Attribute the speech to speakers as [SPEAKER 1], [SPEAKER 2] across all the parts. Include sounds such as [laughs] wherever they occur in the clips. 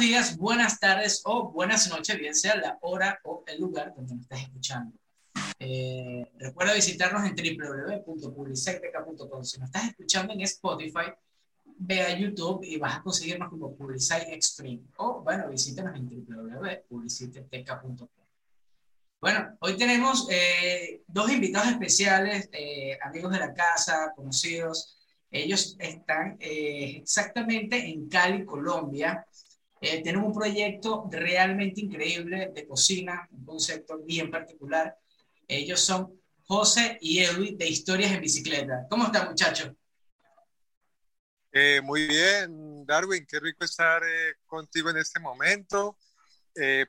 [SPEAKER 1] días, buenas tardes o buenas noches, bien sea la hora o el lugar donde nos estés escuchando. Eh, recuerda visitarnos en www.publiciteca.com. Si nos estás escuchando en Spotify, ve a YouTube y vas a conseguirnos como Publicite Extreme. O, bueno, visítanos en www.publiciteca.com. Bueno, hoy tenemos eh, dos invitados especiales, eh, amigos de la casa, conocidos. Ellos están eh, exactamente en Cali, Colombia. Tienen un proyecto realmente increíble de cocina, un concepto bien particular. Ellos son José y Edwin de Historias en Bicicleta. ¿Cómo están, muchachos?
[SPEAKER 2] muy bien, Darwin, qué rico estar contigo en este momento.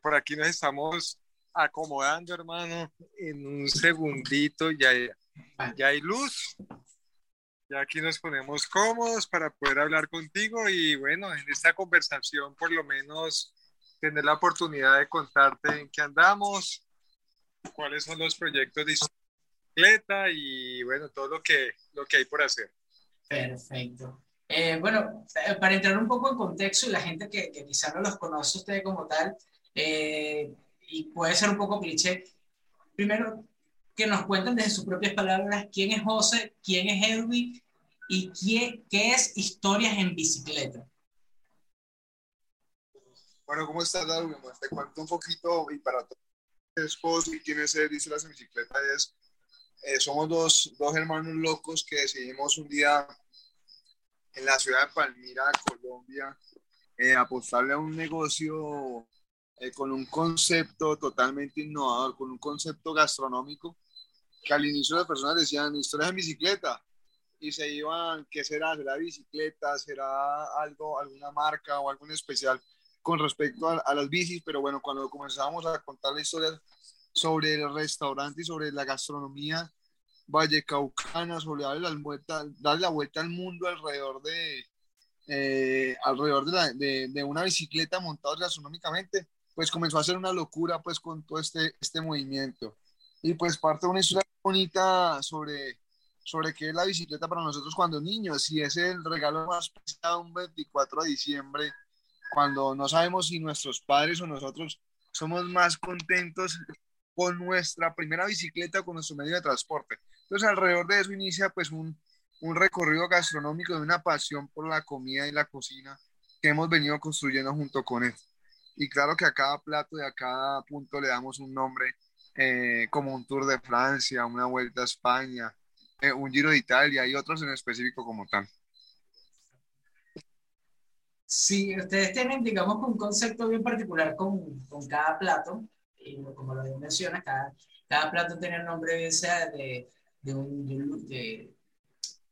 [SPEAKER 2] por aquí nos estamos acomodando, hermano, en un segundito ya, ya hay luz. Ya aquí nos ponemos cómodos para poder hablar contigo y bueno, en esta conversación por lo menos tener la oportunidad de contarte en qué andamos, cuáles son los proyectos de bicicleta y bueno, todo lo que, lo que hay por hacer.
[SPEAKER 1] Perfecto. Eh, bueno, eh, para entrar un poco en contexto y la gente que, que quizá no los conoce usted como tal, eh, y puede ser un poco cliché, primero que nos cuenten desde sus propias palabras quién es José, quién es Edwin y quién, qué es Historias en Bicicleta.
[SPEAKER 2] Bueno, ¿cómo estás, Darwin? Te cuento un poquito y para todos y quién es Historias en Bicicleta es, eh, somos dos, dos hermanos locos que decidimos un día en la ciudad de Palmira, Colombia, eh, apostarle a un negocio eh, con un concepto totalmente innovador, con un concepto gastronómico, que al inicio las personas decían historias en bicicleta y se iban, ¿qué será? ¿Será bicicleta? ¿Será algo, alguna marca o algo en especial con respecto a, las bicis? Pero bueno, cuando comenzamos a contar la historia sobre el restaurante y sobre la gastronomía vallecaucana, sobre darle la vuelta, darle la vuelta al mundo alrededor de, eh, alrededor de, de, de, una bicicleta montada gastronómicamente, pues comenzó a ser una locura pues con todo este, este movimiento. Y pues parte de una historia bonita sobre, sobre qué es la bicicleta para nosotros cuando niños, y es el regalo más preciado un 24 de diciembre, cuando no sabemos si nuestros padres o nosotros somos más contentos con nuestra primera bicicleta o con nuestro medio de transporte. Entonces alrededor de eso inicia pues un, un recorrido gastronómico de una pasión por la comida y la cocina que hemos venido construyendo junto con él y claro que a cada plato y a cada punto le damos un nombre, eh, como un Tour de Francia, una Vuelta a España, eh, un Giro de Italia y otros en específico como tal.
[SPEAKER 1] Sí, ustedes tienen, digamos, un concepto bien particular con, con cada plato, y como lo menciona, cada, cada plato tiene el nombre bien sea de, de, un, de,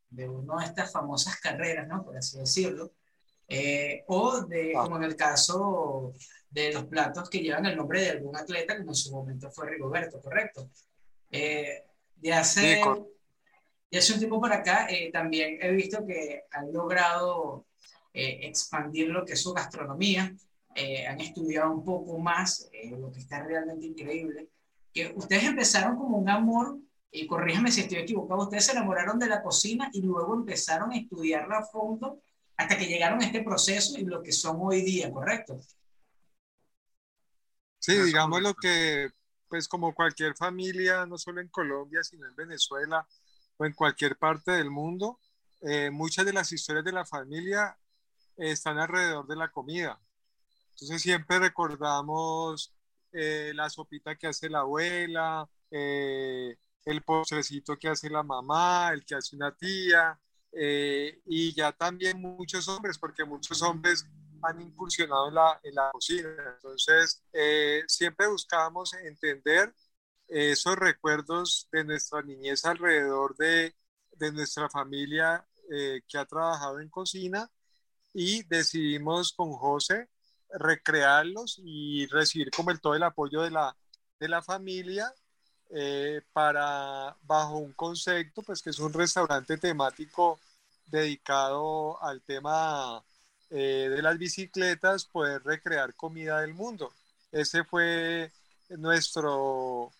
[SPEAKER 1] de una de estas famosas carreras, ¿no? Por así decirlo. Eh, o de, ah. como en el caso de los platos que llevan el nombre de algún atleta, como en su momento fue Rigoberto, ¿correcto? Eh, de, hace, de hace un tiempo por acá, eh, también he visto que han logrado expandir lo que es su gastronomía, han estudiado un poco más, lo que está realmente increíble, que ustedes empezaron como un amor y corríjame si estoy equivocado, ustedes se enamoraron de la cocina y luego empezaron a estudiarla a fondo hasta que llegaron a este proceso y lo que son hoy día, ¿correcto?
[SPEAKER 2] Sí, digamos lo que, pues como cualquier familia, no solo en Colombia, sino en Venezuela o en cualquier parte del mundo, eh, muchas de las historias de la familia están alrededor de la comida. Entonces siempre recordamos eh, la sopita que hace la abuela, eh, el postrecito que hace la mamá, el que hace una tía, eh, y ya también muchos hombres, porque muchos hombres han incursionado en la, en la cocina. Entonces, eh, siempre buscábamos entender esos recuerdos de nuestra niñez alrededor de, de nuestra familia eh, que ha trabajado en cocina y decidimos con José recrearlos y recibir como el todo el apoyo de la, de la familia eh, para, bajo un concepto, pues que es un restaurante temático dedicado al tema eh, de las bicicletas, poder recrear comida del mundo. Ese fue nuestro,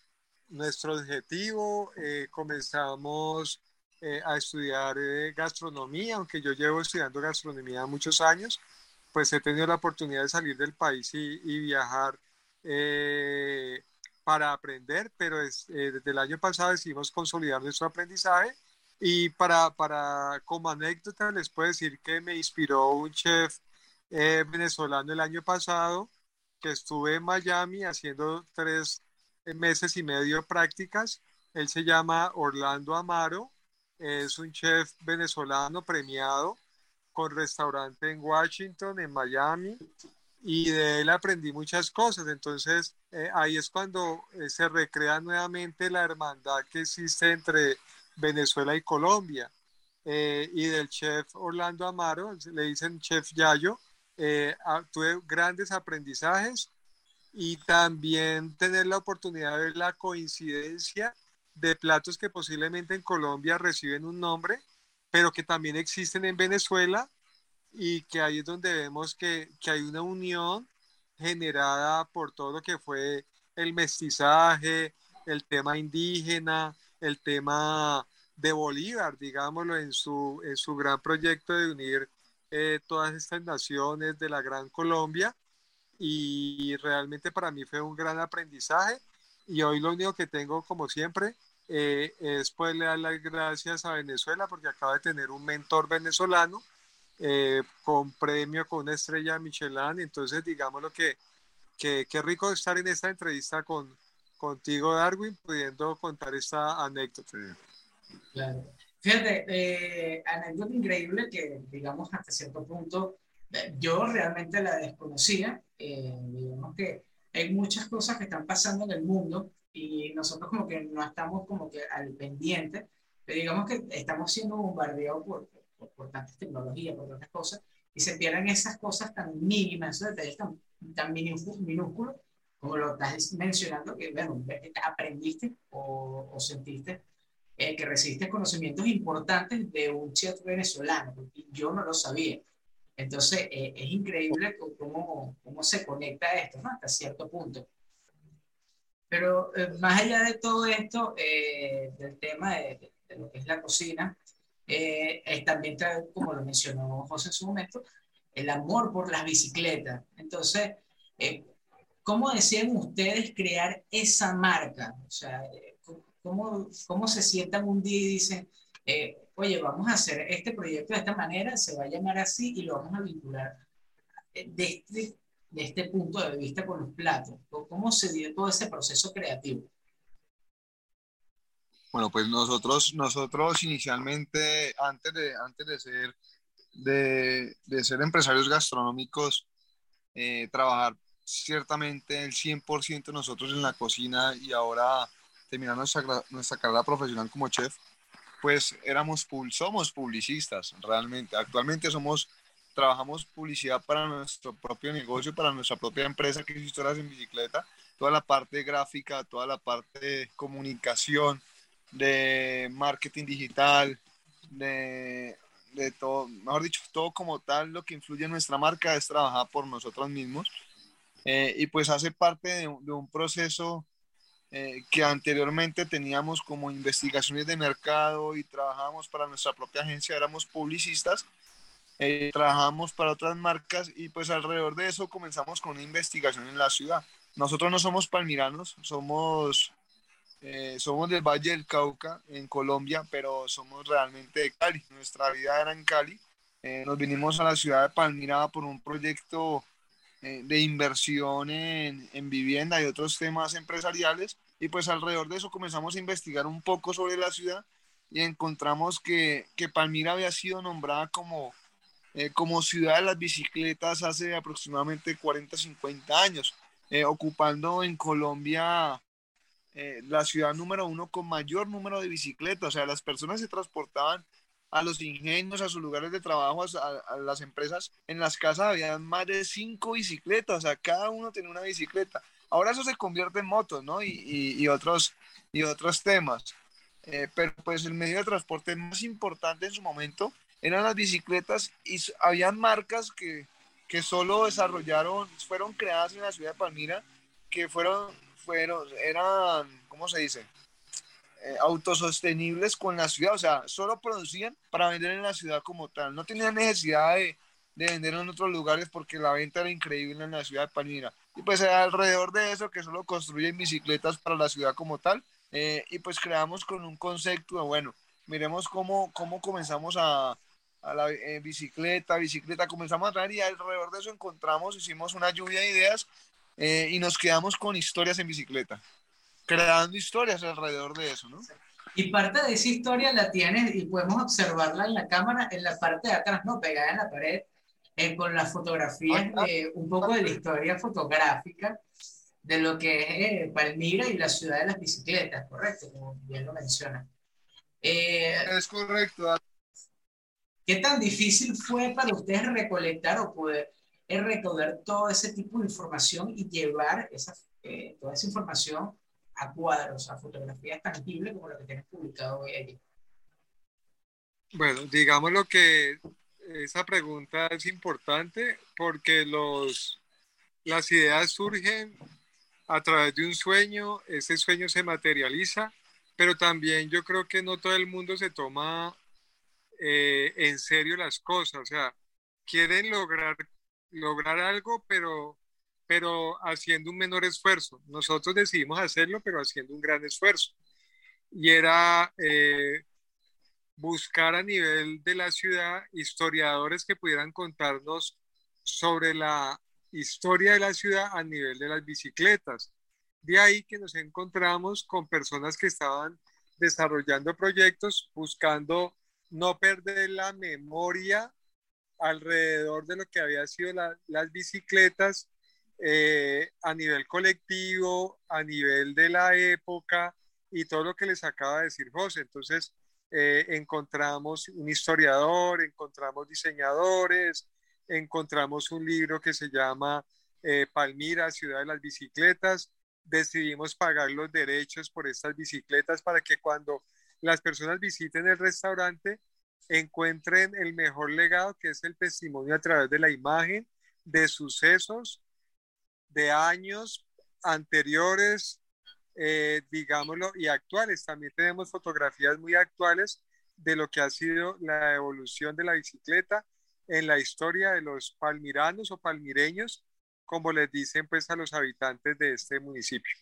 [SPEAKER 2] nuestro objetivo. Eh, comenzamos a estudiar gastronomía, aunque yo llevo estudiando gastronomía muchos años,
[SPEAKER 3] pues he tenido la oportunidad de salir del país y, y viajar eh, para aprender, pero es, eh, desde el año pasado decidimos consolidar nuestro aprendizaje y para, para como anécdota les puedo decir que me inspiró un chef eh, venezolano el año pasado que estuve en Miami haciendo tres meses y medio prácticas. Él se llama Orlando Amaro, es un chef venezolano premiado con restaurante en Washington, en Miami, y de él aprendí muchas cosas. Entonces, eh, ahí es cuando eh, se recrea nuevamente la hermandad que existe entre Venezuela y Colombia. Eh, y del chef Orlando Amaro, le dicen chef Yayo, tuve grandes aprendizajes y también tener la oportunidad de ver la coincidencia de platos que posiblemente en Colombia reciben un nombre, pero que también existen en Venezuela y que ahí es donde vemos que, que hay una unión generada por todo lo que fue el mestizaje, el tema indígena, el tema de Bolívar, digámoslo, en su, en su gran proyecto de unir eh, todas estas naciones de la Gran Colombia. Y realmente para mí fue un gran aprendizaje. Y hoy lo único que tengo, como siempre, eh, es poderle dar las gracias a Venezuela porque acaba de tener un mentor venezolano eh, con premio, con una estrella Michelin. Entonces, digamos lo que, que, rico estar en esta entrevista con, contigo, Darwin, pudiendo contar esta anécdota.
[SPEAKER 1] Claro. Fíjate, eh, anécdota increíble que, digamos, hasta cierto punto eh, yo realmente la desconocía. digamos que hay muchas cosas que están pasando en el mundo y nosotros como que no estamos como que al pendiente, pero digamos que estamos siendo bombardeados por, por, tantas tecnologías, por tantas cosas, y se pierden esas cosas tan mínimas, esos detalles tan, tan minúsculos, como lo estás [laughs] mencionando, que bueno, aprendiste o, o sentiste eh, que recibiste conocimientos importantes de un chef venezolano, porque yo no lo sabía. Entonces, eh, es increíble cómo, cómo se conecta esto, ¿no? Hasta cierto punto. Pero eh, más allá de todo esto, del tema de, de, lo que es la cocina, eh, también como lo mencionó José en su momento, el amor por las bicicletas. Entonces, eh, ¿cómo decían ustedes crear esa marca? O sea, ¿cómo, cómo se sientan un día y dicen, eh, oye, vamos a hacer este proyecto de esta manera, se va a llamar así y lo vamos a vincular de este, de este punto de vista con los platos? ¿Cómo se dio todo ese proceso creativo?
[SPEAKER 2] Bueno, pues nosotros, nosotros inicialmente, antes de, antes de, ser, de, de ser empresarios gastronómicos, eh, trabajar ciertamente el 100% nosotros en la cocina y ahora terminar nuestra, nuestra carrera profesional como chef, pues éramos, somos publicistas realmente. Actualmente somos, trabajamos publicidad para nuestro propio negocio, para nuestra propia empresa que es Historias en Bicicleta, toda la parte gráfica, toda la parte de comunicación, de marketing digital, de, de, todo, mejor dicho, todo como tal, lo que influye en nuestra marca es trabajar por nosotros mismos. Eh, y pues hace parte de, un proceso eh, que anteriormente teníamos como investigaciones de mercado y trabajábamos para nuestra propia agencia, éramos publicistas, eh, para otras marcas y pues alrededor de eso comenzamos con una investigación en la ciudad. Nosotros no somos palmiranos, somos eh, somos del Valle del Cauca, en Colombia, pero somos realmente de Cali. Nuestra vida era en Cali. Eh, nos vinimos a la ciudad de Palmira por un proyecto eh, de inversión en, en, vivienda y otros temas empresariales. Y pues alrededor de eso comenzamos a investigar un poco sobre la ciudad y encontramos que, que Palmira había sido nombrada como, como ciudad de las bicicletas hace aproximadamente 40, 50 años, ocupando en Colombia eh, la ciudad número uno con mayor número de bicicletas. O sea, las personas se transportaban a los ingenios, a sus lugares de trabajo, a, las empresas. En las casas había más de cinco bicicletas, o sea, cada uno tenía una bicicleta. Ahora eso se convierte en motos, ¿no? Y, otros, y otros temas. Eh, pero pues el medio de transporte más importante en su momento eran las bicicletas y habían marcas que, que solo desarrollaron, fueron creadas en la ciudad de Palmira, que fueron fueron, eran, ¿cómo se dice? Eh, autosostenibles con la ciudad, o sea, solo producían para vender en la ciudad como tal, no tenían necesidad de, de vender en otros lugares porque la venta era increíble en la ciudad de Palmira. Y pues alrededor de eso, que solo construyen bicicletas para la ciudad como tal, eh, y pues creamos con un concepto, bueno, miremos cómo, cómo comenzamos a, a la eh, bicicleta, bicicleta, comenzamos a traer y alrededor de eso encontramos, hicimos una lluvia de ideas eh, y nos quedamos con historias en bicicleta, creando historias alrededor de eso, ¿no?
[SPEAKER 1] Y parte de esa historia la tienes y podemos observarla en la cámara, en la parte de atrás, ¿no? Pegada en la pared, eh, con las fotografías, de un poco de la historia fotográfica de lo que es Palmira y la ciudad de las bicicletas, correcto, como bien lo menciona.
[SPEAKER 2] es correcto.
[SPEAKER 1] ¿Qué tan difícil fue para ustedes recolectar o poder es recoger todo ese tipo de información y llevar esa, eh, toda esa información a cuadros, a fotografías tangibles como lo que tienes publicado hoy allí.
[SPEAKER 3] Bueno, digamos lo que esa pregunta es importante porque los, las ideas surgen a través de un sueño, ese sueño se materializa, pero también yo creo que no todo el mundo se toma eh, en serio las cosas, o sea, quieren lograr lograr algo, pero, pero haciendo un menor esfuerzo. Nosotros decidimos hacerlo, pero haciendo un gran esfuerzo. Y era eh, buscar a nivel de la ciudad historiadores que pudieran contarnos sobre la historia de la ciudad a nivel de las bicicletas. De ahí que nos encontramos con personas que estaban desarrollando proyectos buscando no perder la memoria alrededor de lo que había sido las bicicletas eh, a nivel colectivo, a nivel de la época y todo lo que les acaba de decir José. Entonces, eh, encontramos un historiador, encontramos diseñadores, encontramos un libro que se llama eh, Palmira, Ciudad de las Bicicletas. Decidimos pagar los derechos por estas bicicletas para que cuando las personas visiten el restaurante encuentren el mejor legado que es el testimonio a través de la imagen de sucesos de años anteriores, eh, digámoslo, y actuales. También tenemos fotografías muy actuales de lo que ha sido la evolución de la bicicleta en la historia de los palmiranos o palmireños, como les dicen pues a los habitantes de este municipio.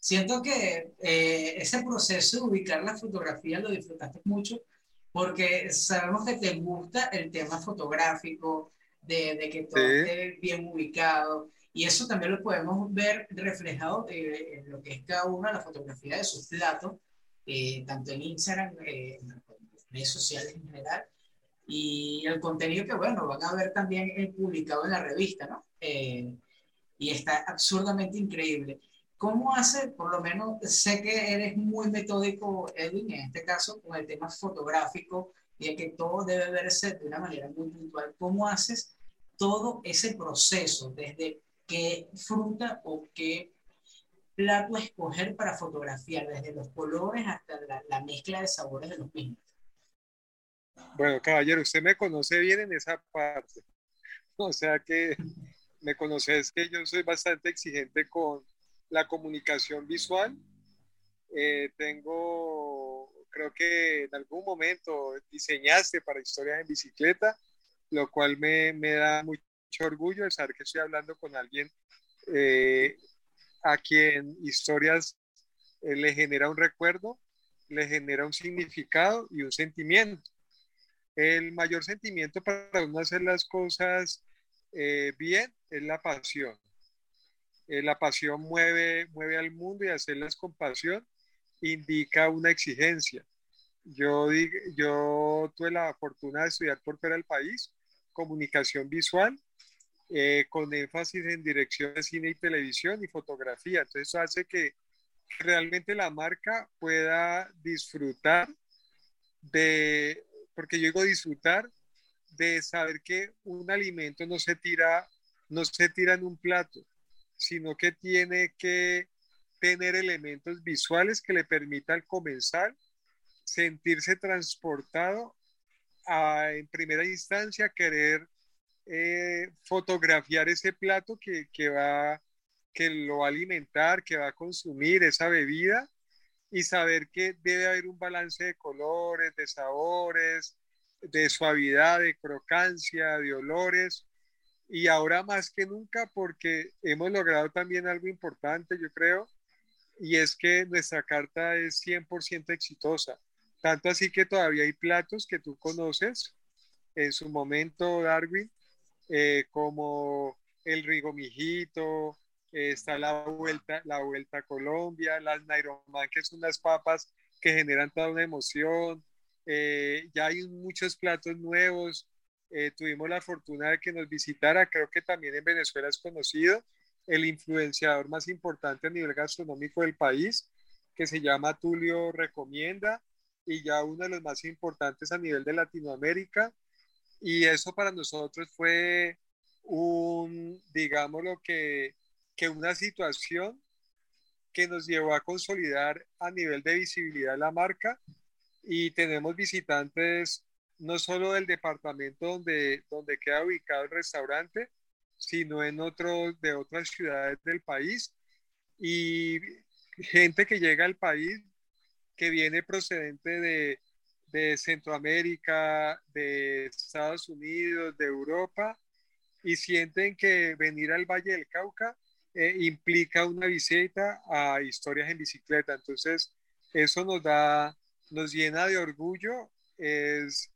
[SPEAKER 1] Siento que eh, ese proceso de ubicar la fotografía lo disfrutaste mucho porque sabemos que te gusta el tema fotográfico, de, de que todo esté bien ubicado, y eso también lo podemos ver reflejado eh, en lo que es cada una de las fotografías de sus platos, eh, tanto en Instagram, eh, en las redes sociales en general, y el contenido que, bueno, van a ver también publicado en la revista, ¿no? y está absurdamente increíble. ¿Cómo hace, por lo menos, sé que eres muy metódico, Edwin, en este caso, con el tema fotográfico y de que todo debe verse de una manera muy puntual? ¿Cómo haces todo ese proceso, desde qué fruta o qué plato escoger para fotografiar, desde los colores hasta la, mezcla de sabores de los mismos?
[SPEAKER 3] Bueno, caballero, usted me conoce bien en esa parte. [laughs] O sea que me conoces que yo soy bastante exigente con la comunicación visual. Eh, tengo, creo que en algún momento diseñaste para historias en bicicleta, lo cual me, me da mucho orgullo de saber que estoy hablando con alguien eh, a quien historias eh, le genera un recuerdo, le genera un significado y un sentimiento. El mayor sentimiento para uno hacer las cosas bien es la pasión. Eh, la pasión mueve, mueve al mundo y hacerlas con pasión indica una exigencia. Yo, yo tuve la fortuna de estudiar por fuera del país comunicación visual eh, con énfasis en dirección de cine y televisión y fotografía. Entonces eso hace que realmente la marca pueda disfrutar de, porque yo digo disfrutar de saber que un alimento no se tira, no se tira en un plato, sino que tiene que tener elementos visuales que le permitan comenzar sentirse transportado a, en primera instancia, querer eh, fotografiar ese plato que, que, va, que lo va a alimentar, que va a consumir esa bebida y saber que debe haber un balance de colores, de sabores, de suavidad, de crocancia, de olores. Y ahora más que nunca porque hemos logrado también algo importante, yo creo, y es que nuestra carta es 100% exitosa. Tanto así que todavía hay platos que tú conoces en su momento, Darwin, eh, como el rigomijito, eh, está la vuelta, la vuelta a Colombia, las Nairoman, que son unas papas que generan toda una emoción. Eh, ya hay muchos platos nuevos. tuvimos la fortuna de que nos visitara, creo que también en Venezuela es conocido, el influenciador más importante a nivel gastronómico del país, que se llama Tulio Recomienda, y ya uno de los más importantes a nivel de Latinoamérica. Y eso para nosotros fue un, digámoslo que, que una situación que nos llevó a consolidar a nivel de visibilidad la marca y tenemos visitantes no solo del departamento donde, donde queda ubicado el restaurante, sino en otros de otras ciudades del país y gente que llega al país que viene procedente de, de Centroamérica, de Estados Unidos, de Europa y sienten que venir al Valle del Cauca eh, implica una visita a historias en bicicleta. Entonces, eso nos da, nos llena de orgullo, es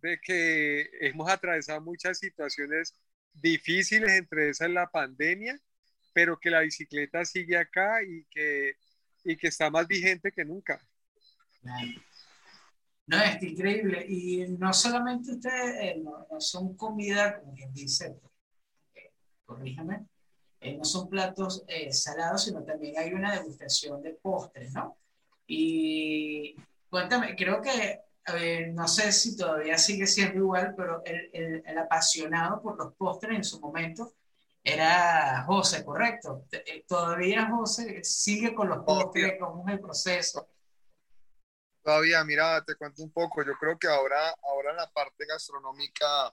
[SPEAKER 3] de que hemos atravesado muchas situaciones difíciles, entre esas la pandemia, pero que la bicicleta sigue acá y que, y que está más vigente que nunca.
[SPEAKER 1] No, es increíble. Y no solamente ustedes eh, no, son comida, como quien dice, eh, corríjame, eh, no son platos salados, sino también hay una degustación de postres, ¿no? Y cuéntame, creo que no sé si todavía sigue siendo igual, pero el, el, apasionado por los postres en su momento era José, ¿correcto? Eh, todavía José sigue con los postres, ¿cómo es el proceso?
[SPEAKER 2] Todavía, mira, te cuento un poco. Yo creo que ahora, ahora la parte gastronómica,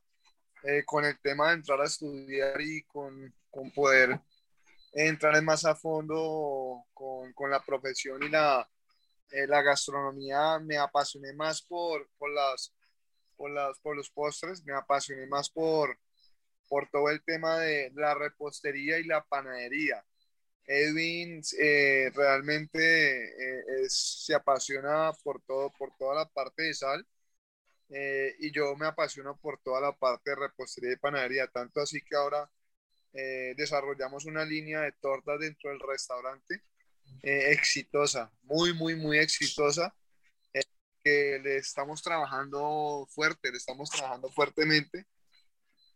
[SPEAKER 2] eh, con el tema de entrar a estudiar y con, con poder entrar más a fondo con, con la profesión y la, eh, la gastronomía me apasioné más por, por, las, por, las, por los postres, me apasioné más por, por todo el tema de la repostería y la panadería. Edwin eh, realmente eh, se apasiona por, todo, por toda la parte de sal y yo me apasiono por toda la parte de repostería y panadería, tanto así que ahora desarrollamos una línea de tortas dentro del restaurante eh, exitosa, muy, muy, muy exitosa, eh, que le estamos trabajando fuerte, le estamos trabajando fuertemente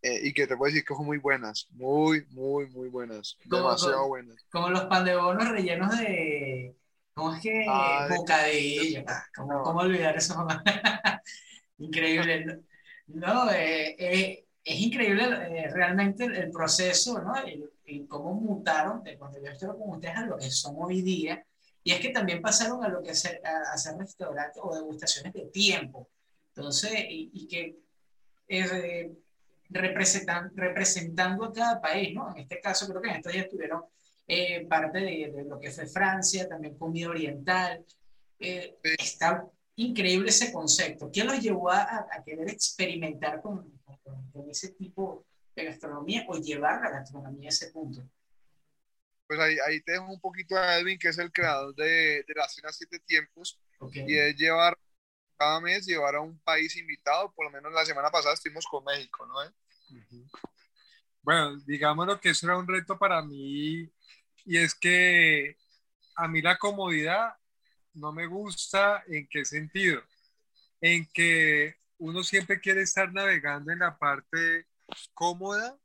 [SPEAKER 2] eh, y que te puedo decir que son muy buenas, muy, muy, muy buenas, demasiado buenas.
[SPEAKER 1] Como los pan de bonos rellenos de, ¿cómo es que? Ah, bocadillo, ah, ¿Cómo, ¿cómo, olvidar eso? [laughs] Increíble. No, es increíble realmente el, proceso, ¿no? y cómo mutaron de cuando yo estoy con ustedes a lo que son hoy día. Y es que también pasaron a lo que hacer, a hacer restaurantes o degustaciones de tiempo. Entonces, y, que eh, representan, representando a cada país, ¿no? En este caso, creo que en estos días estuvieron eh, parte de, lo que fue Francia, también comida oriental. Eh, está increíble ese concepto. ¿Qué los llevó a, a querer experimentar con, con, con, ese tipo de gastronomía o llevar la gastronomía a ese punto.
[SPEAKER 2] Pues ahí, ahí te dejo un poquito a Edwin, que es el creador de, de la cena Siete Tiempos, y es llevar cada mes, llevar a un país invitado, por lo menos la semana pasada estuvimos con México, ¿no?
[SPEAKER 3] Bueno, digámoslo que eso era un reto para mí, y es que a mí la comodidad no me gusta, ¿en qué sentido? En que uno siempre quiere estar navegando en la parte cómoda,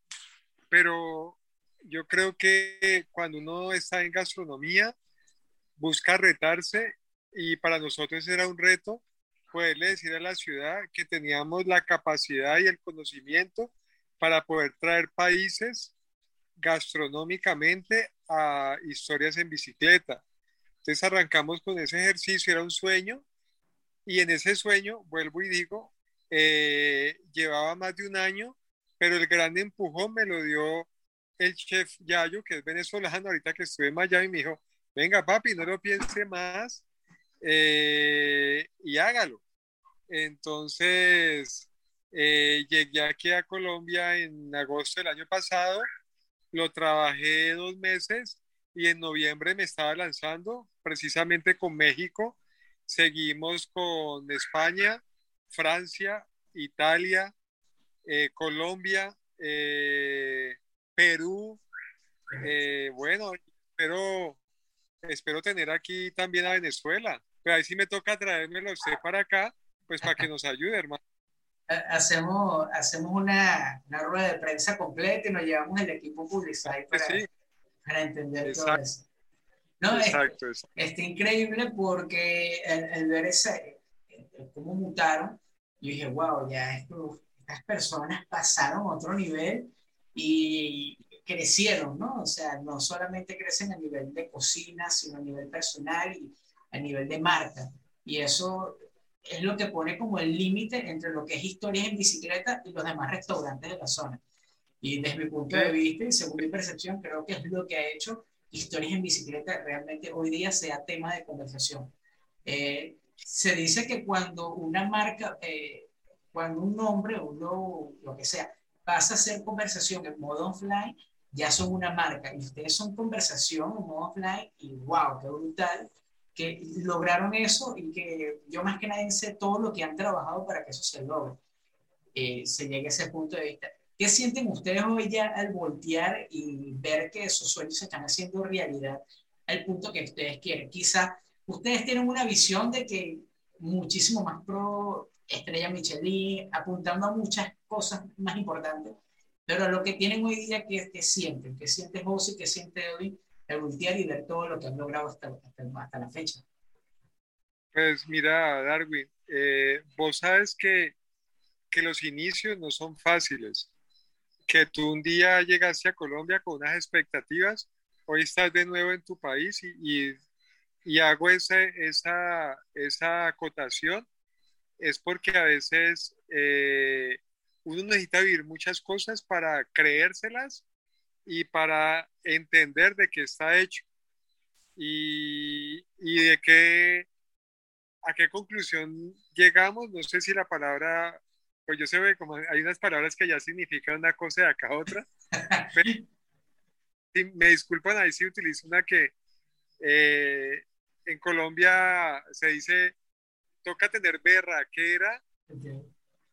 [SPEAKER 3] pero yo creo que cuando uno está en gastronomía, busca retarse y para nosotros era un reto poderle decir a la ciudad que teníamos la capacidad y el conocimiento para poder traer países gastronómicamente a historias en bicicleta. Entonces arrancamos con ese ejercicio, era un sueño, y en ese sueño, vuelvo y digo, eh, llevaba más de un año pero el gran empujón me lo dio el chef Yayo, que es venezolano, ahorita que estuve en Miami, me dijo, venga papi, no lo piense más eh, y hágalo. Entonces, eh, llegué aquí a Colombia en agosto del año pasado, lo trabajé dos meses y en noviembre me estaba lanzando precisamente con México. Seguimos con España, Francia, Italia, eh, Colombia, eh, Perú. bueno, espero, espero tener aquí también a Venezuela. Pero ahí sí me toca traérmelo usted para acá, pues para que [laughs] nos ayude, hermano.
[SPEAKER 1] Hacemos, hacemos una, una rueda de prensa completa y nos llevamos el equipo publicitario para, para entender todo eso. No, Exacto, es, está increíble porque el, ver ese, cómo mutaron, yo dije, wow, ya estas personas pasaron a otro nivel y crecieron, ¿no? O sea, no solamente crecen a nivel de cocina, sino a nivel personal y a nivel de marca. Y eso es lo que pone como el límite entre lo que es historias en bicicleta y los demás restaurantes de la zona. Y desde mi punto de vista y según mi percepción, creo que es lo que ha hecho historias en bicicleta realmente hoy día sea tema de conversación. Eh, se dice que cuando una marca, eh, cuando un nombre o lo, lo que sea, pasa a ser conversación en modo offline, ya son una marca. Y ustedes son conversación en modo offline y wow, qué brutal que lograron eso y que yo más que nadie sé todo lo que han trabajado para que eso se logre, eh, se llegue a ese punto de vista. ¿Qué sienten ustedes hoy ya al voltear y ver que esos sueños se están haciendo realidad al punto que ustedes quieren? Quizá ustedes tienen una visión de que muchísimo más pro estrella Michelin, apuntando a muchas cosas más importantes, pero lo que tienen hoy día, ¿qué, qué sienten? ¿Qué siente José? ¿Qué siente hoy el voltear y ver todo lo que han logrado hasta, hasta, la fecha?
[SPEAKER 3] Pues mira, Darwin, eh, vos sabes que, que los inicios no son fáciles, que tú un día llegaste a Colombia con unas expectativas, hoy estás de nuevo en tu país y, y, hago esa, esa, esa acotación, es porque a veces eh, uno necesita vivir muchas cosas para creérselas y para entender de qué está hecho y, y de qué, a qué conclusión llegamos. No sé si la palabra, pues yo sé que como hay unas palabras que ya significan una cosa y acá otra. [laughs] me disculpan ahí si utilizo una que eh, en Colombia se dice toca tener berraquera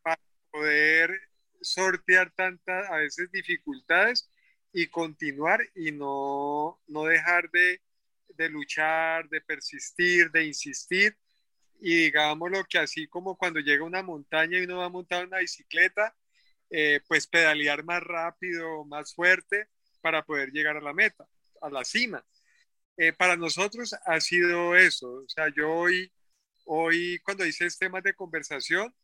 [SPEAKER 3] para poder sortear tantas a veces dificultades y continuar y no, no dejar de, de luchar, de persistir, de insistir. Y digámoslo que así como cuando llega una montaña y uno va a montar una bicicleta, eh, pues pedalear más rápido, más fuerte para poder llegar a la meta, a la cima. Eh, para nosotros ha sido eso. O sea, yo hoy, hoy cuando dices temas de conversación,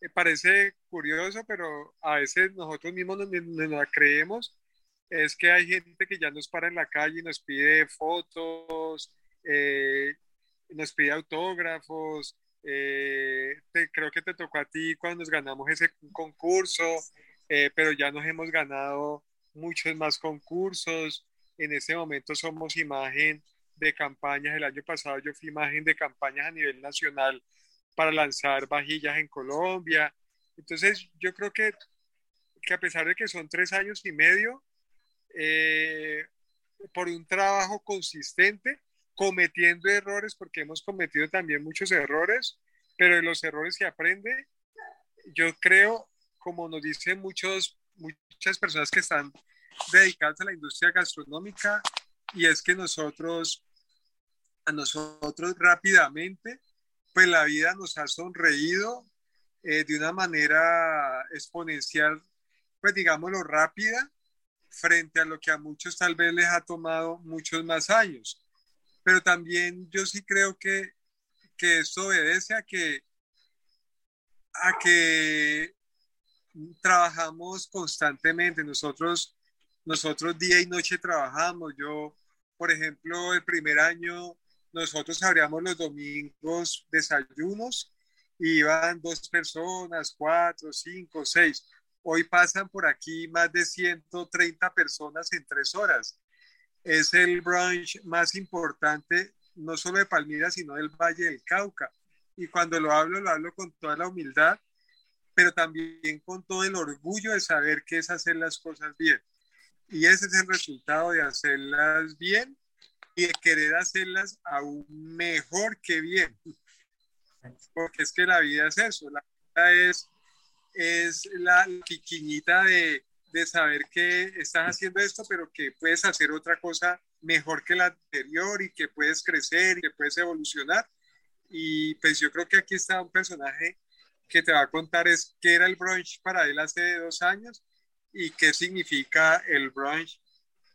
[SPEAKER 3] eh, parece curioso, pero a veces nosotros mismos nos, nos, creemos es que hay gente que ya nos para en la calle y nos pide fotos, eh, nos pide autógrafos. Eh, creo que te tocó a ti cuando nos ganamos ese concurso, eh, pero ya nos hemos ganado muchos más concursos. En este momento somos imagen de campañas. El año pasado yo fui imagen de campañas a nivel nacional para lanzar vajillas en Colombia. Entonces yo creo que, que a pesar de que son tres años y medio, eh, por un trabajo consistente, cometiendo errores, porque hemos cometido también muchos errores, pero de los errores se aprende. Yo creo, como nos dicen muchos, muchas personas que están dedicadas a la industria gastronómica, y es que nosotros, a nosotros rápidamente, pues la vida nos ha sonreído eh, de una manera exponencial, pues digámoslo rápida, frente a lo que a muchos tal vez les ha tomado muchos más años. Pero también yo sí creo que, que esto obedece a que, a que trabajamos constantemente. Nosotros, nosotros día y noche trabajamos. Yo, por ejemplo, el primer año nosotros abríamos los domingos desayunos y iban dos personas, cuatro, cinco, seis. Hoy pasan por aquí más de 130 personas en tres horas. Es el brunch más importante, no solo de Palmira, sino del Valle del Cauca. y cuando lo hablo, lo hablo con toda la humildad, pero también con todo el orgullo de saber qué es hacer las cosas bien. Y ese es el resultado de hacerlas bien y de querer hacerlas aún mejor que bien. Porque es que la vida es eso, la vida es, es la piquiñita de, de saber que estás haciendo esto, pero que puedes hacer otra cosa mejor que la anterior y que puedes crecer y que puedes evolucionar. Y pues yo creo que aquí está un personaje que te va a contar es qué era el brunch para él hace dos años y qué significa el brunch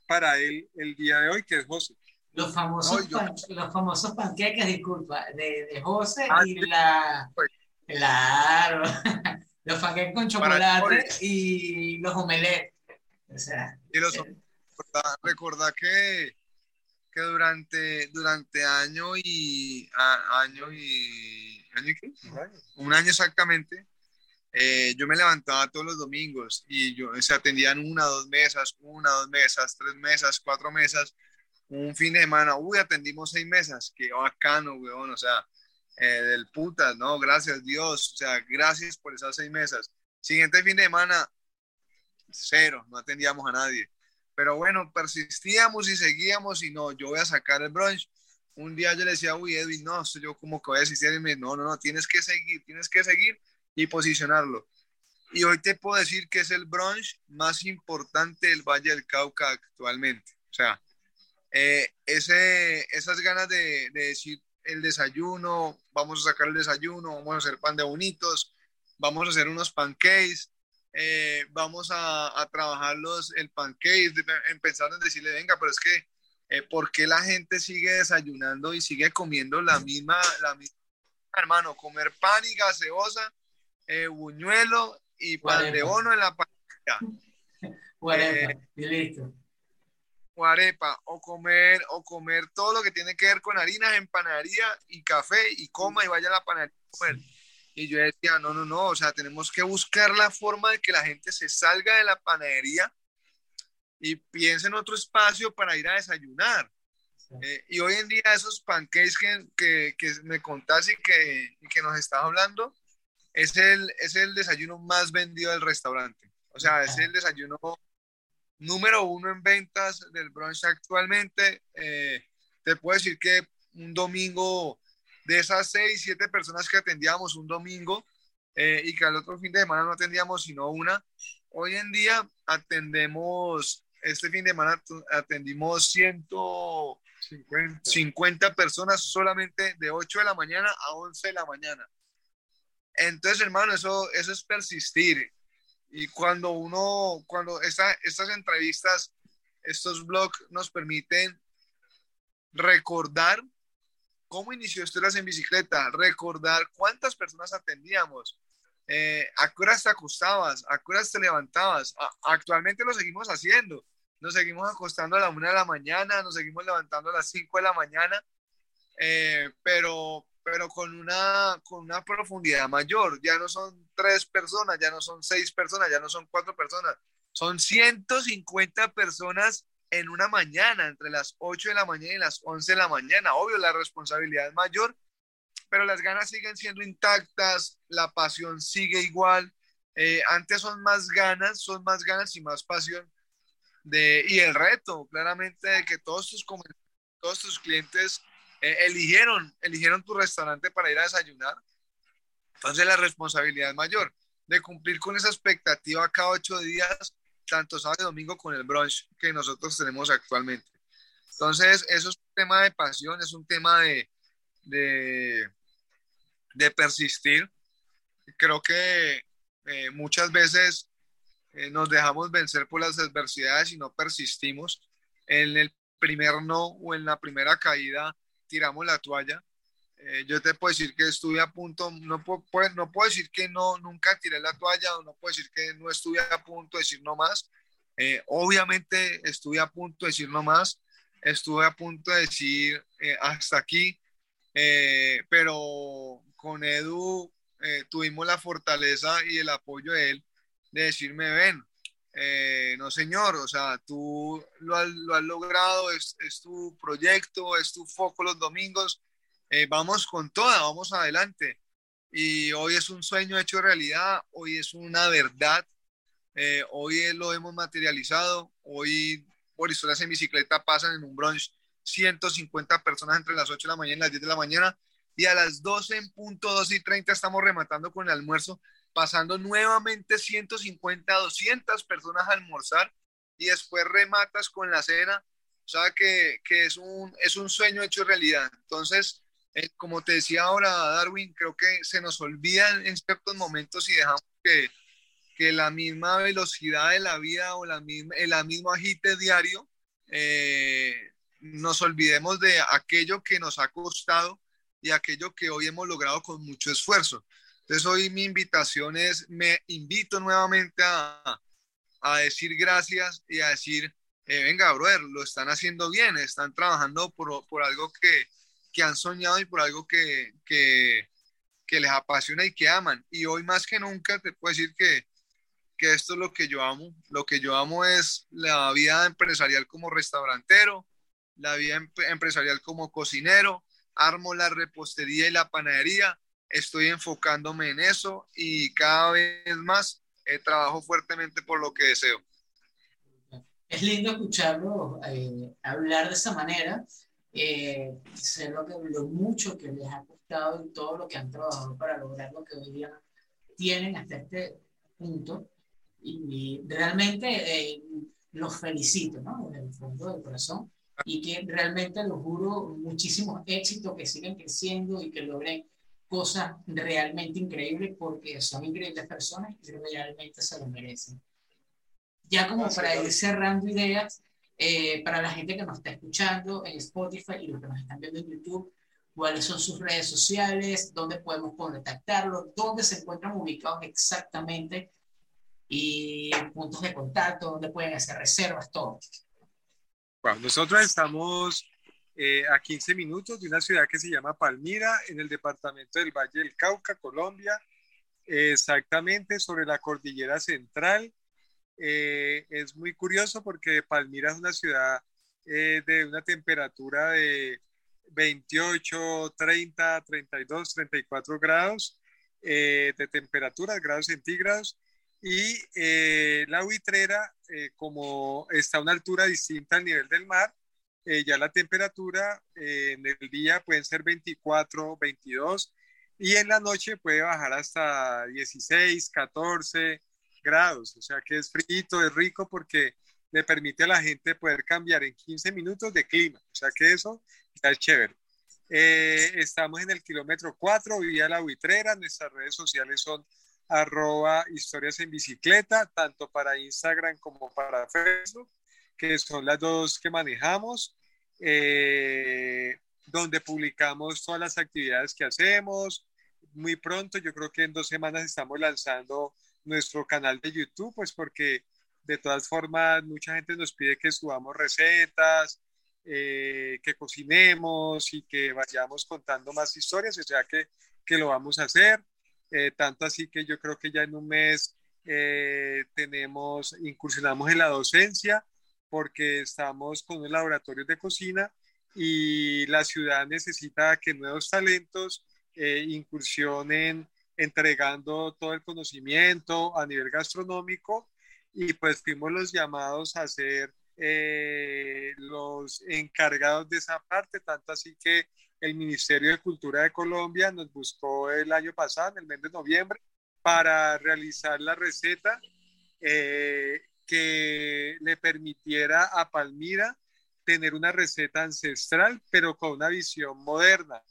[SPEAKER 3] para él el día de hoy, que es José.
[SPEAKER 1] Los famosos, los famosos panqueques, disculpa, de, de José ah, y la... Claro, los panqueques con chocolate y los omelets. O sea,
[SPEAKER 2] y los eh, que, que durante, durante año y año y año y qué? un año exactamente eh, yo me levantaba todos los domingos y yo, se atendían una, dos mesas, una, dos mesas, tres mesas, cuatro mesas. Un fin de semana, uy, atendimos seis mesas, qué bacano, weón, o sea, eh, del putas, ¿no? Gracias Dios, o sea, gracias por esas seis mesas. Siguiente fin de semana, cero, no atendíamos a nadie. Pero bueno, persistíamos y seguíamos y no, yo voy a sacar el brunch. Un día yo le decía, uy, Edwin, no, yo como que voy a desistir y me no, no, no, tienes que seguir, tienes que seguir y posicionarlo. Y hoy te puedo decir que es el brunch más importante del Valle del Cauca actualmente. O sea, eh, esas ganas de, decir el desayuno, vamos a sacar el desayuno, vamos a hacer pan de bonitos, vamos a hacer unos pancakes, eh, vamos a, a, trabajar los, el pancake, empezar en decirle, venga, pero es que, eh, ¿por qué la gente sigue desayunando y sigue comiendo la misma, la misma, hermano, comer pan y gaseosa eh, buñuelo y pan de bono en la
[SPEAKER 1] panadería. Guarepa, eh, y listo.
[SPEAKER 2] Guarepa, o comer, o comer todo lo que tiene que ver con harinas en panadería y café y coma y vaya a la panadería a comer. Y yo decía, no, no, no, o sea, tenemos que buscar la forma de que la gente se salga de la panadería y piense en otro espacio para ir a desayunar. Eh, y hoy en día esos pancakes que, que, que me contaste y que, y que nos estás hablando, es el, es el desayuno más vendido del restaurante. O sea, es el desayuno número uno en ventas del brunch actualmente. Eh, te puedo decir que un domingo, de esas seis, siete personas que atendíamos un domingo eh, y que al otro fin de semana no atendíamos sino una, hoy en día atendemos, este fin de semana atendimos 150 personas solamente de 8 de la mañana a 11 de la mañana. Entonces, hermano, eso, eso es persistir. Y cuando uno, cuando esta, estas entrevistas, estos blogs nos permiten recordar cómo inició Historias en Bicicleta, recordar cuántas personas atendíamos, eh, a qué horas te acostabas, a qué horas te levantabas. actualmente lo seguimos haciendo. Nos seguimos acostando a la una de la mañana, nos seguimos levantando a las cinco de la mañana, eh, pero, pero con una, con una profundidad mayor. Ya no son tres personas, ya no son seis personas, ya no son cuatro personas, son 150 personas en una mañana, entre las 8 de la mañana y las 11 de la mañana. Obvio, la responsabilidad es mayor, pero las ganas siguen siendo intactas, la pasión sigue igual. Eh, antes son más ganas, son más ganas y más pasión. De, y el reto, claramente, de que todos tus, todos tus clientes eh, eligieron, eligieron tu restaurante para ir a desayunar. Entonces la responsabilidad es mayor de cumplir con esa expectativa cada ocho días, tanto sábado y domingo con el brunch que nosotros tenemos actualmente. Entonces, eso es un tema de pasión, es un tema de, de, persistir. Creo que eh, muchas veces eh, nos dejamos vencer por las adversidades y no persistimos. En el primer no o en la primera caída tiramos la toalla. Eh, yo te puedo decir que estuve a punto, no puedo, no puedo decir que no, nunca tiré la toalla o no puedo decir que no estuve a punto de decir no más. Eh, obviamente estuve a punto de decir no más, estuve a punto de decir eh, hasta aquí, pero con Edu tuvimos la fortaleza y el apoyo de él de decirme, ven, eh, no señor, o sea, tú lo has, logrado, es, tu proyecto, es tu foco los domingos, eh, vamos con toda, vamos adelante. Y hoy es un sueño hecho realidad, hoy es una verdad, eh, hoy lo hemos materializado, hoy por historias en bicicleta pasan en un brunch 150 personas entre las 8 de la mañana y las 10 de la mañana y a las 12 en punto 12 y 30 estamos rematando con el almuerzo, pasando nuevamente 150, 200 personas a almorzar y después rematas con la cena. O sea que, que es, un, es un sueño hecho realidad. Entonces, eh, como te decía ahora, Darwin, creo que se nos olvida en ciertos momentos y dejamos que, que la misma velocidad de la vida o la misma, el mismo agite diario, eh, nos olvidemos de aquello que nos ha costado y aquello que hoy hemos logrado con mucho esfuerzo. Entonces hoy mi invitación es, me invito nuevamente a, a decir gracias y a decir, eh, venga, brother, lo están haciendo bien, están trabajando por, por algo que, que, han soñado y por algo que, que, que, les apasiona y que aman. Y hoy más que nunca te puedo decir que, que esto es lo que yo amo. Lo que yo amo es la vida empresarial como restaurantero, la vida empresarial como cocinero, armo la repostería y la panadería, estoy enfocándome en eso y cada vez más eh, trabajo fuertemente por lo que deseo.
[SPEAKER 1] Es lindo escucharlo eh, hablar de esa manera, eh, sé lo, que, lo mucho que les ha costado y todo lo que han trabajado para lograr lo que hoy día tienen hasta este punto. Y, realmente eh, los felicito, ¿no? En el fondo del corazón y que realmente los juro muchísimos éxitos, que sigan creciendo y que logren cosas realmente increíbles porque son increíbles personas y realmente se lo merecen. Ya como para ir cerrando ideas, eh, para la gente que nos está escuchando en Spotify y los que nos están viendo en YouTube, cuáles son sus redes sociales, dónde podemos contactarlos, dónde se encuentran ubicados exactamente y puntos de contacto, dónde pueden hacer reservas, todo.
[SPEAKER 3] Nosotros estamos eh, a 15 minutos de una ciudad que se llama Palmira, en el departamento del Valle del Cauca, Colombia, exactamente sobre la cordillera central. Eh, es muy curioso porque Palmira es una ciudad eh, de una temperatura de 28, 30, 32, 34 grados de temperatura, grados centígrados, y la buitrera, como está a una altura distinta al nivel del mar, eh, ya la temperatura en el día pueden ser 24, 22 y en la noche puede bajar hasta 16, 14 grados. O sea que es frito, es rico porque le permite a la gente poder cambiar en 15 minutos de clima. O sea que eso está chévere. estamos en el kilómetro 4, vía la buitrera. Nuestras redes sociales son historias en bicicleta, tanto para Instagram como para Facebook, que son las dos que manejamos, eh, donde publicamos todas las actividades que hacemos. Muy pronto, yo creo que en dos semanas estamos lanzando nuestro canal de YouTube, pues porque de todas formas mucha gente nos pide que subamos recetas, eh, que cocinemos y que vayamos contando más historias, o sea que, que lo vamos a hacer. Eh, tanto así que yo creo que ya en un mes eh, tenemos, incursionamos en la docencia porque estamos con un laboratorio de cocina y la ciudad necesita que nuevos talentos eh, incursionen entregando todo el conocimiento a nivel gastronómico y pues fuimos los llamados a ser los encargados de esa parte, tanto así que el Ministerio de Cultura de Colombia nos buscó el año pasado, en el mes de noviembre, para realizar la receta eh, que le permitiera a Palmira tener una receta ancestral, pero con una visión moderna.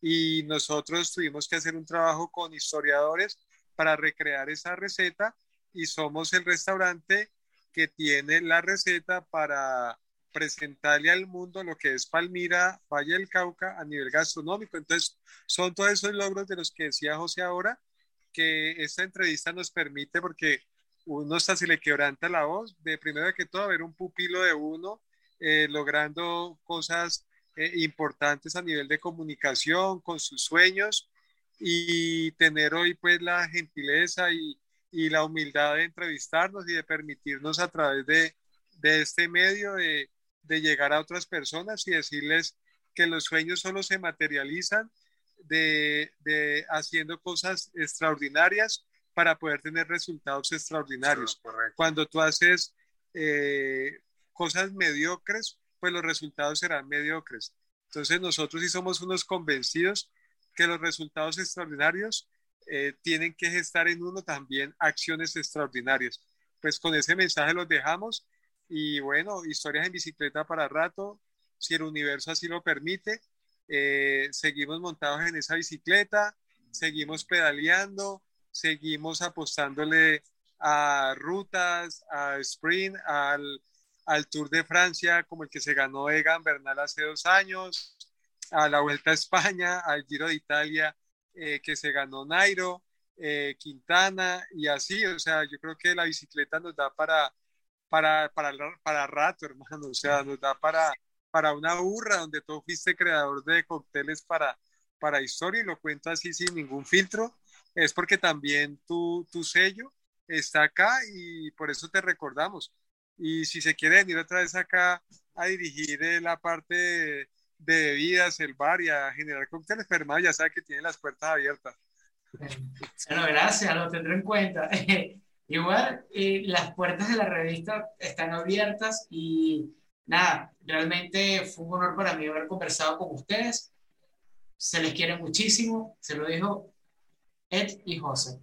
[SPEAKER 3] Y nosotros tuvimos que hacer un trabajo con historiadores para recrear esa receta y somos el restaurante que tiene la receta para presentarle al mundo lo que es Palmira, Valle del Cauca a nivel gastronómico. Entonces, son todos esos logros de los que decía José ahora, que esta entrevista nos permite, porque uno hasta se le quebranta la voz, de primero que todo, ver un pupilo de uno eh, logrando cosas eh, importantes a nivel de comunicación, con sus sueños, y tener hoy pues la gentileza y, y la humildad de entrevistarnos y de permitirnos a través de, de este medio de, de llegar a otras personas y decirles que los sueños solo se materializan de, de haciendo cosas extraordinarias para poder tener resultados extraordinarios. Cuando tú haces eh, cosas mediocres, pues los resultados serán mediocres. Entonces nosotros sí somos unos convencidos que los resultados extraordinarios eh, tienen que gestar en uno también acciones extraordinarias. Pues con ese mensaje los dejamos y bueno, historias en bicicleta para rato, si el universo así lo permite, eh, seguimos montados en esa bicicleta, seguimos pedaleando, seguimos apostándole a rutas, a sprint, al, al Tour de Francia, como el que se ganó Egan Bernal hace dos años, a la Vuelta a España, al Giro de Italia, eh, que se ganó Nairo, eh, Quintana, y así, o sea, yo creo que la bicicleta nos da para, para, para, para rato, hermano, o sea, nos da para, para una burra donde tú fuiste creador de cócteles para, para historia y lo cuento así sin ningún filtro, es porque también tu, tu sello está acá y por eso te recordamos. Y si se quiere venir otra vez acá a dirigir eh, la parte de, bebidas, el bar y a generar cócteles, pero ya sabe que tiene las puertas abiertas.
[SPEAKER 1] Bueno, gracias, lo tendré en cuenta. [laughs] Igual, eh, las puertas de la revista están abiertas y nada, realmente fue un honor para mí haber conversado con ustedes. Se les quiere muchísimo, se lo dijo Ed y José.